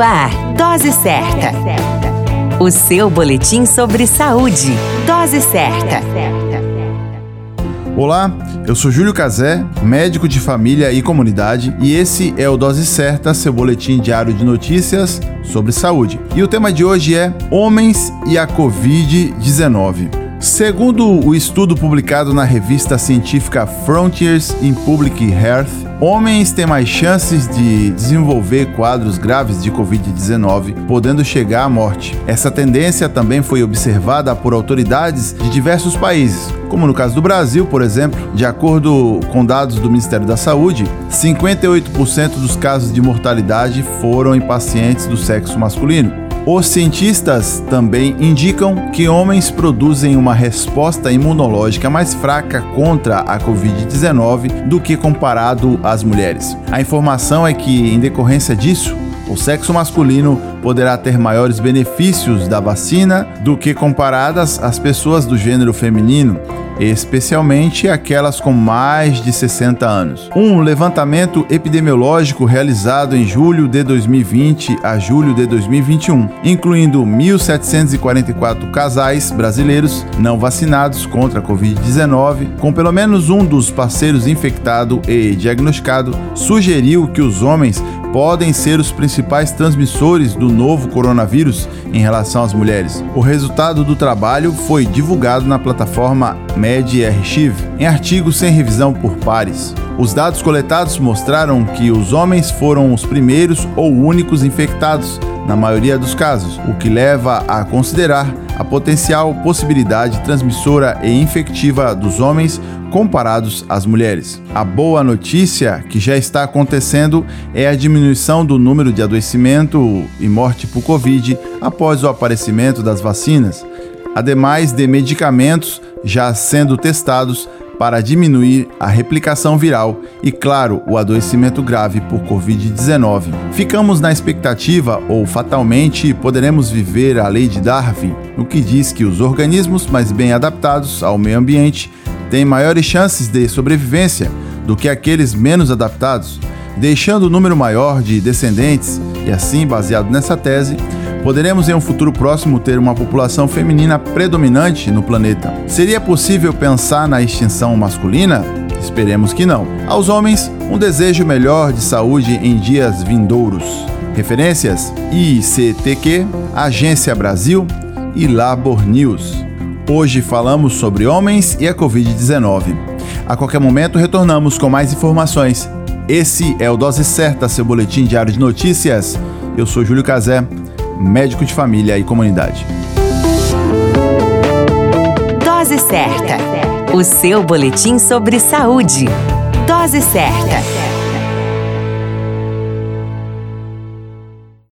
Ar, Dose Certa. O seu boletim sobre saúde. Dose certa. Olá, eu sou Júlio Cazé, médico de família e comunidade, e esse é o Dose Certa, seu boletim diário de notícias sobre saúde. E o tema de hoje é Homens e a Covid-19. Segundo o estudo publicado na revista científica Frontiers in Public Health, homens têm mais chances de desenvolver quadros graves de Covid-19, podendo chegar à morte. Essa tendência também foi observada por autoridades de diversos países, como no caso do Brasil, por exemplo. De acordo com dados do Ministério da Saúde, 58% dos casos de mortalidade foram em pacientes do sexo masculino. Os cientistas também indicam que homens produzem uma resposta imunológica mais fraca contra a Covid-19 do que comparado às mulheres. A informação é que, em decorrência disso, o sexo masculino poderá ter maiores benefícios da vacina do que comparadas às pessoas do gênero feminino, especialmente aquelas com mais de 60 anos. Um levantamento epidemiológico realizado em julho de 2020 a julho de 2021, incluindo 1.744 casais brasileiros não vacinados contra a Covid-19, com pelo menos um dos parceiros infectado e diagnosticado, sugeriu que os homens podem ser os principais transmissores do novo coronavírus em relação às mulheres. O resultado do trabalho foi divulgado na plataforma MedArchive em artigo sem revisão por pares. Os dados coletados mostraram que os homens foram os primeiros ou únicos infectados na maioria dos casos, o que leva a considerar a potencial possibilidade transmissora e infectiva dos homens comparados às mulheres. A boa notícia que já está acontecendo é a diminuição do número de adoecimento e morte por Covid após o aparecimento das vacinas, ademais de medicamentos já sendo testados para diminuir a replicação viral e, claro, o adoecimento grave por Covid-19. Ficamos na expectativa, ou fatalmente poderemos viver a lei de Darwin, o que diz que os organismos mais bem adaptados ao meio ambiente têm maiores chances de sobrevivência do que aqueles menos adaptados, deixando o número maior de descendentes, e assim, baseado nessa tese, Poderemos em um futuro próximo ter uma população feminina predominante no planeta. Seria possível pensar na extinção masculina? Esperemos que não. Aos homens, um desejo melhor de saúde em dias vindouros. Referências: ICTQ, Agência Brasil e Labor News. Hoje falamos sobre homens e a Covid-19. A qualquer momento retornamos com mais informações. Esse é o Dose Certa, seu boletim diário de notícias. Eu sou Júlio Cazé médico de família e comunidade. Dose certa. O seu boletim sobre saúde. Dose certa.